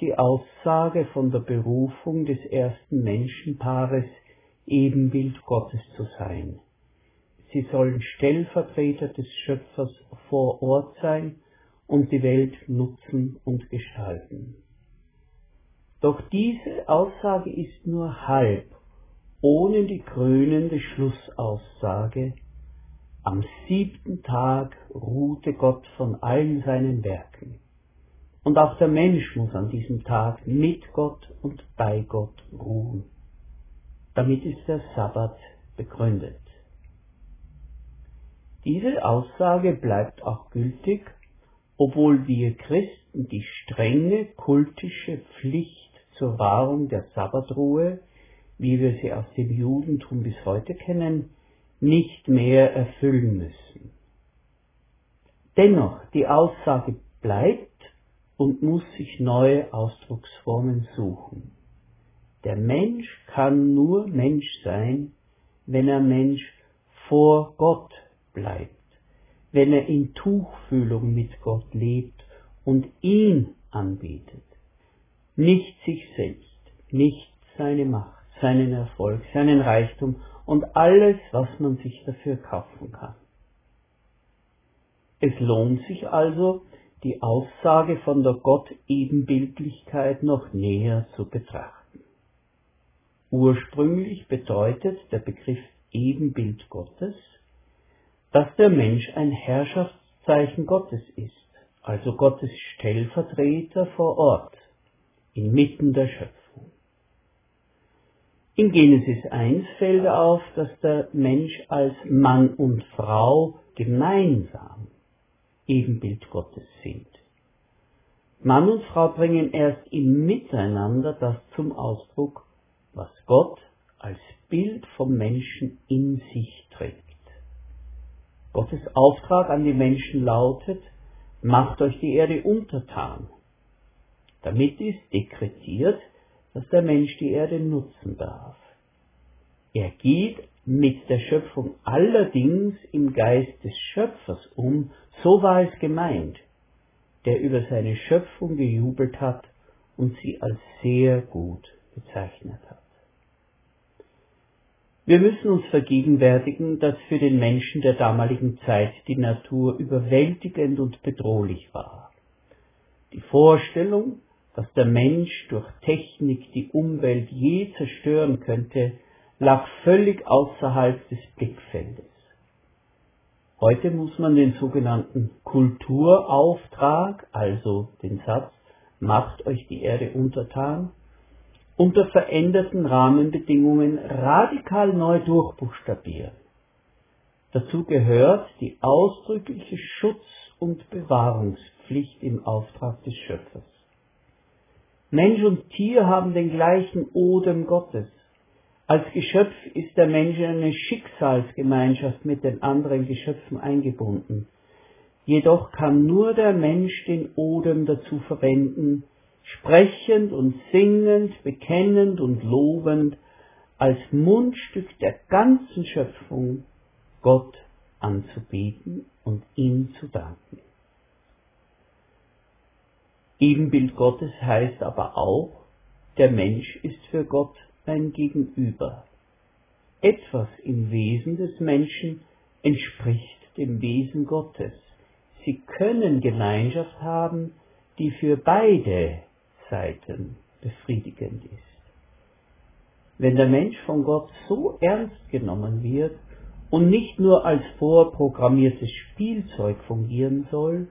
die Aussage von der Berufung des ersten Menschenpaares, Ebenbild Gottes zu sein. Sie sollen Stellvertreter des Schöpfers vor Ort sein und die Welt nutzen und gestalten. Doch diese Aussage ist nur halb, ohne die krönende Schlussaussage, am siebten Tag ruhte Gott von allen seinen Werken. Und auch der Mensch muss an diesem Tag mit Gott und bei Gott ruhen. Damit ist der Sabbat begründet. Diese Aussage bleibt auch gültig, obwohl wir Christen die strenge kultische Pflicht zur Wahrung der Sabbatruhe, wie wir sie aus dem Judentum bis heute kennen, nicht mehr erfüllen müssen. Dennoch, die Aussage bleibt und muss sich neue Ausdrucksformen suchen. Der Mensch kann nur Mensch sein, wenn er Mensch vor Gott bleibt, wenn er in Tuchfühlung mit Gott lebt und ihn anbetet. Nicht sich selbst, nicht seine Macht, seinen Erfolg, seinen Reichtum und alles, was man sich dafür kaufen kann. Es lohnt sich also, die Aussage von der Gott-Ebenbildlichkeit noch näher zu betrachten. Ursprünglich bedeutet der Begriff Ebenbild Gottes, dass der Mensch ein Herrschaftszeichen Gottes ist, also Gottes Stellvertreter vor Ort, inmitten der Schöpfung. In Genesis 1 fällt auf, dass der Mensch als Mann und Frau gemeinsam Ebenbild Gottes sind. Mann und Frau bringen erst im Miteinander das zum Ausdruck, was Gott als Bild vom Menschen in sich trägt. Gottes Auftrag an die Menschen lautet, macht euch die Erde untertan. Damit ist dekretiert, dass der Mensch die Erde nutzen darf. Er geht mit der Schöpfung allerdings im Geist des Schöpfers um, so war es gemeint, der über seine Schöpfung gejubelt hat und sie als sehr gut bezeichnet hat. Wir müssen uns vergegenwärtigen, dass für den Menschen der damaligen Zeit die Natur überwältigend und bedrohlich war. Die Vorstellung, dass der Mensch durch Technik die Umwelt je zerstören könnte, lag völlig außerhalb des Blickfeldes. Heute muss man den sogenannten Kulturauftrag, also den Satz, macht euch die Erde untertan, unter veränderten Rahmenbedingungen radikal neu durchbuchstabieren. Dazu gehört die ausdrückliche Schutz- und Bewahrungspflicht im Auftrag des Schöpfers. Mensch und Tier haben den gleichen Odem Gottes. Als Geschöpf ist der Mensch in eine Schicksalsgemeinschaft mit den anderen Geschöpfen eingebunden. Jedoch kann nur der Mensch den Odem dazu verwenden, sprechend und singend, bekennend und lobend als Mundstück der ganzen Schöpfung Gott anzubeten und ihm zu danken. Ebenbild Gottes heißt aber auch, der Mensch ist für Gott ein Gegenüber. Etwas im Wesen des Menschen entspricht dem Wesen Gottes. Sie können Gemeinschaft haben, die für beide Seiten befriedigend ist. Wenn der Mensch von Gott so ernst genommen wird und nicht nur als vorprogrammiertes Spielzeug fungieren soll,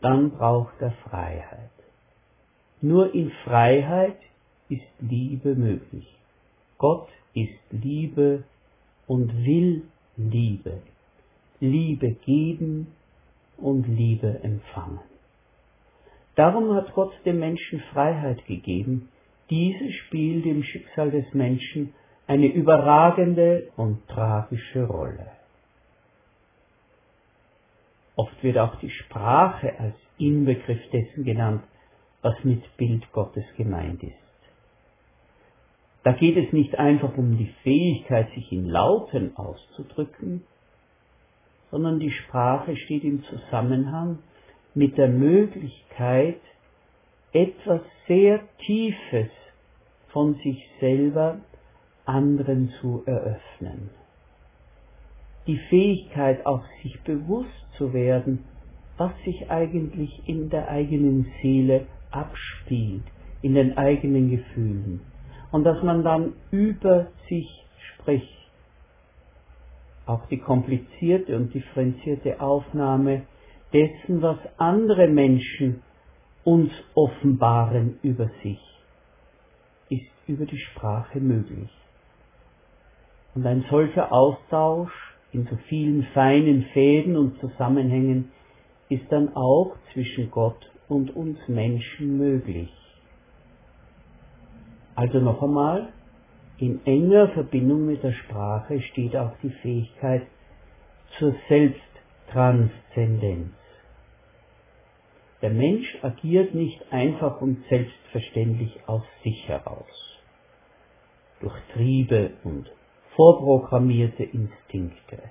dann braucht er Freiheit. Nur in Freiheit ist Liebe möglich. Gott ist Liebe und will Liebe. Liebe geben und Liebe empfangen. Darum hat Gott dem Menschen Freiheit gegeben. Diese spielt im Schicksal des Menschen eine überragende und tragische Rolle. Oft wird auch die Sprache als Inbegriff dessen genannt, was mit Bild Gottes gemeint ist. Da geht es nicht einfach um die Fähigkeit, sich in Lauten auszudrücken, sondern die Sprache steht im Zusammenhang mit der Möglichkeit, etwas sehr Tiefes von sich selber anderen zu eröffnen. Die Fähigkeit, auch sich bewusst zu werden, was sich eigentlich in der eigenen Seele abspielt, in den eigenen Gefühlen. Und dass man dann über sich spricht. Auch die komplizierte und differenzierte Aufnahme dessen, was andere Menschen uns offenbaren über sich, ist über die Sprache möglich. Und ein solcher Austausch in so vielen feinen Fäden und Zusammenhängen ist dann auch zwischen Gott und uns Menschen möglich. Also noch einmal, in enger Verbindung mit der Sprache steht auch die Fähigkeit zur Selbsttranszendenz. Der Mensch agiert nicht einfach und selbstverständlich aus sich heraus. Durch Triebe und vorprogrammierte Instinkte,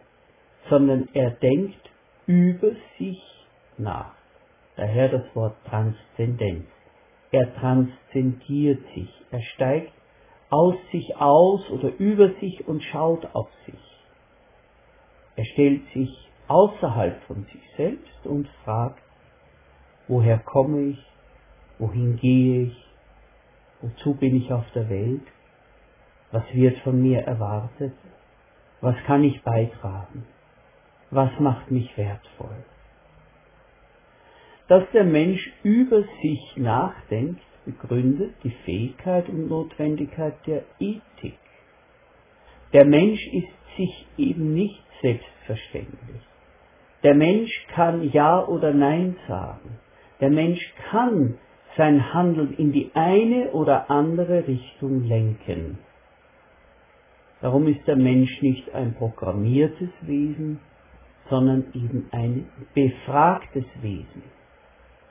sondern er denkt über sich nach. Daher das Wort Transzendenz. Er transzendiert sich, er steigt aus sich aus oder über sich und schaut auf sich. Er stellt sich außerhalb von sich selbst und fragt, woher komme ich, wohin gehe ich, wozu bin ich auf der Welt, was wird von mir erwartet? Was kann ich beitragen? Was macht mich wertvoll? Dass der Mensch über sich nachdenkt, begründet die Fähigkeit und Notwendigkeit der Ethik. Der Mensch ist sich eben nicht selbstverständlich. Der Mensch kann Ja oder Nein sagen. Der Mensch kann sein Handeln in die eine oder andere Richtung lenken. Darum ist der Mensch nicht ein programmiertes Wesen, sondern eben ein befragtes Wesen.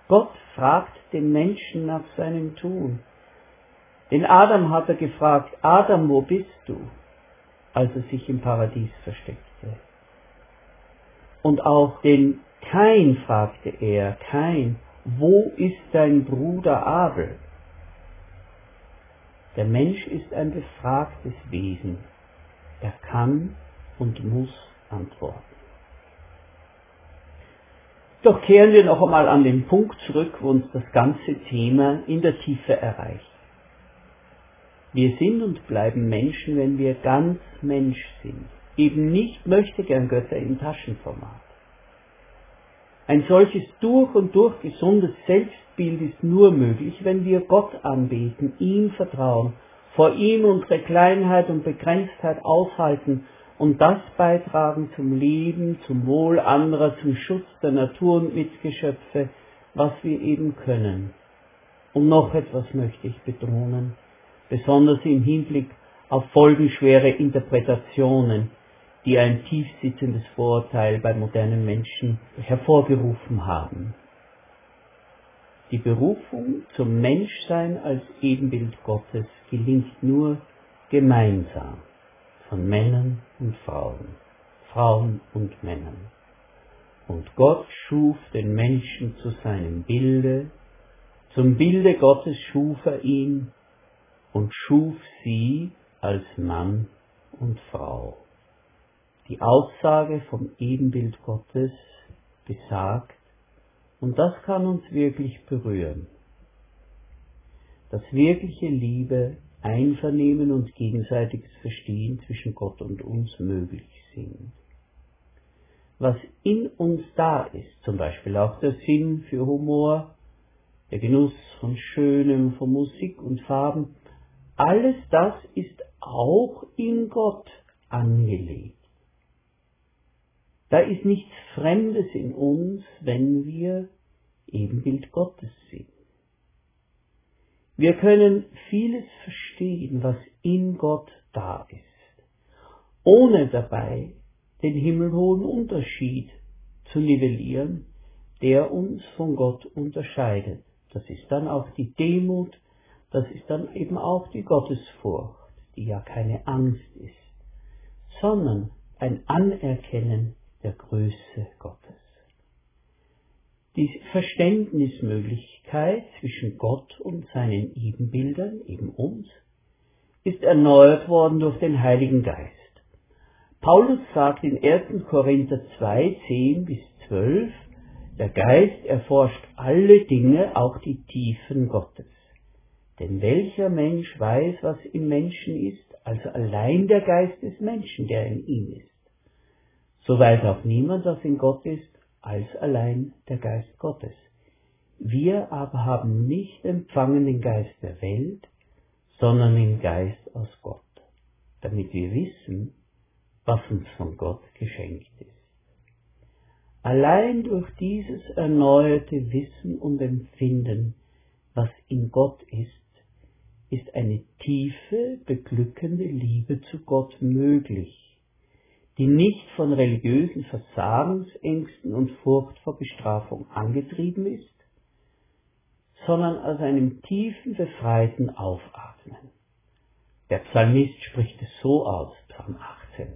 Gott fragt den Menschen nach seinem Tun. Den Adam hat er gefragt, Adam, wo bist du? Als er sich im Paradies versteckte. Und auch den Kain fragte er, Kain, wo ist dein Bruder Abel? Der Mensch ist ein befragtes Wesen. Er kann und muss antworten. Doch kehren wir noch einmal an den Punkt zurück, wo uns das ganze Thema in der Tiefe erreicht. Wir sind und bleiben Menschen, wenn wir ganz Mensch sind. Eben nicht möchte gern Götter im Taschenformat. Ein solches durch und durch gesundes Selbstbild ist nur möglich, wenn wir Gott anbeten, ihm vertrauen vor ihm unsere Kleinheit und Begrenztheit aushalten und das beitragen zum Leben, zum Wohl anderer, zum Schutz der Natur und Mitgeschöpfe, was wir eben können. Und noch etwas möchte ich betonen, besonders im Hinblick auf folgenschwere Interpretationen, die ein tiefsitzendes Vorurteil bei modernen Menschen hervorgerufen haben. Die Berufung zum Menschsein als Ebenbild Gottes gelingt nur gemeinsam von Männern und Frauen, Frauen und Männern. Und Gott schuf den Menschen zu seinem Bilde, zum Bilde Gottes schuf er ihn und schuf sie als Mann und Frau. Die Aussage vom Ebenbild Gottes besagt, und das kann uns wirklich berühren. Dass wirkliche Liebe, Einvernehmen und gegenseitiges Verstehen zwischen Gott und uns möglich sind. Was in uns da ist, zum Beispiel auch der Sinn für Humor, der Genuss von Schönem, von Musik und Farben, alles das ist auch in Gott angelegt. Da ist nichts Fremdes in uns, wenn wir Ebenbild Gottes sind. Wir können vieles verstehen, was in Gott da ist, ohne dabei den himmelhohen Unterschied zu nivellieren, der uns von Gott unterscheidet. Das ist dann auch die Demut, das ist dann eben auch die Gottesfurcht, die ja keine Angst ist, sondern ein Anerkennen der Größe Gottes. Die Verständnismöglichkeit zwischen Gott und seinen Ebenbildern, eben uns, ist erneuert worden durch den Heiligen Geist. Paulus sagt in 1. Korinther 2, 10 bis 12, der Geist erforscht alle Dinge, auch die Tiefen Gottes. Denn welcher Mensch weiß, was im Menschen ist, also allein der Geist des Menschen, der in ihm ist. So weiß auch niemand, was in Gott ist, als allein der Geist Gottes. Wir aber haben nicht empfangen den Geist der Welt, sondern den Geist aus Gott, damit wir wissen, was uns von Gott geschenkt ist. Allein durch dieses erneuerte Wissen und Empfinden, was in Gott ist, ist eine tiefe, beglückende Liebe zu Gott möglich, die nicht von religiösen Versagensängsten und Furcht vor Bestrafung angetrieben ist, sondern aus einem tiefen, befreiten Aufatmen. Der Psalmist spricht es so aus, Psalm 18.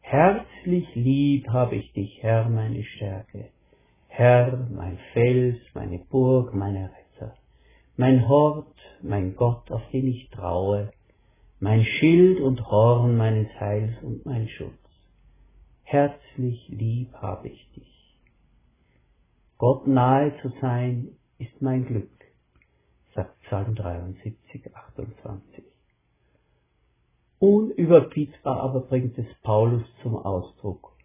Herzlich lieb habe ich dich, Herr, meine Stärke. Herr, mein Fels, meine Burg, meine Retter. Mein Hort, mein Gott, auf den ich traue. Mein Schild und Horn meines Heils und mein Schutz. Herzlich lieb habe ich dich. Gott nahe zu sein ist mein Glück, sagt Psalm 73, 28. Unüberbietbar aber bringt es Paulus zum Ausdruck,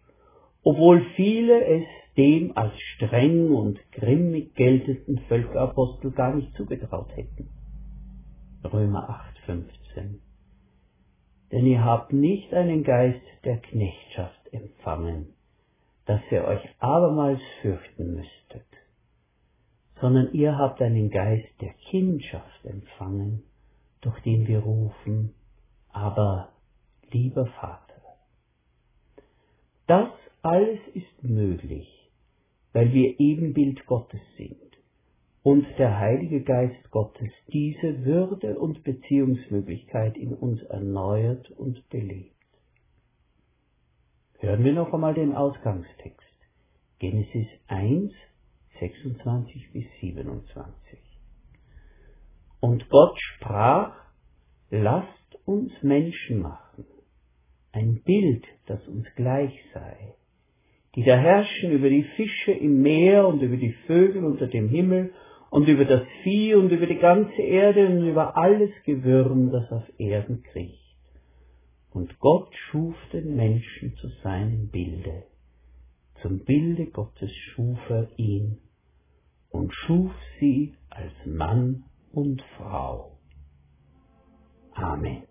obwohl viele es dem als streng und grimmig geltenden Völkerapostel gar nicht zugetraut hätten. Römer 8, 15. Denn ihr habt nicht einen Geist der Knechtschaft empfangen, dass ihr euch abermals fürchten müsstet, sondern ihr habt einen Geist der Kindschaft empfangen, durch den wir rufen, aber lieber Vater. Das alles ist möglich, weil wir Ebenbild Gottes sind und der Heilige Geist Gottes diese Würde und Beziehungsmöglichkeit in uns erneuert und belebt. Hören wir noch einmal den Ausgangstext. Genesis 1, 26 bis 27. Und Gott sprach, lasst uns Menschen machen, ein Bild, das uns gleich sei, die da herrschen über die Fische im Meer und über die Vögel unter dem Himmel und über das Vieh und über die ganze Erde und über alles Gewürm, das auf Erden kriecht. Und Gott schuf den Menschen zu seinem Bilde. Zum Bilde Gottes schuf er ihn und schuf sie als Mann und Frau. Amen.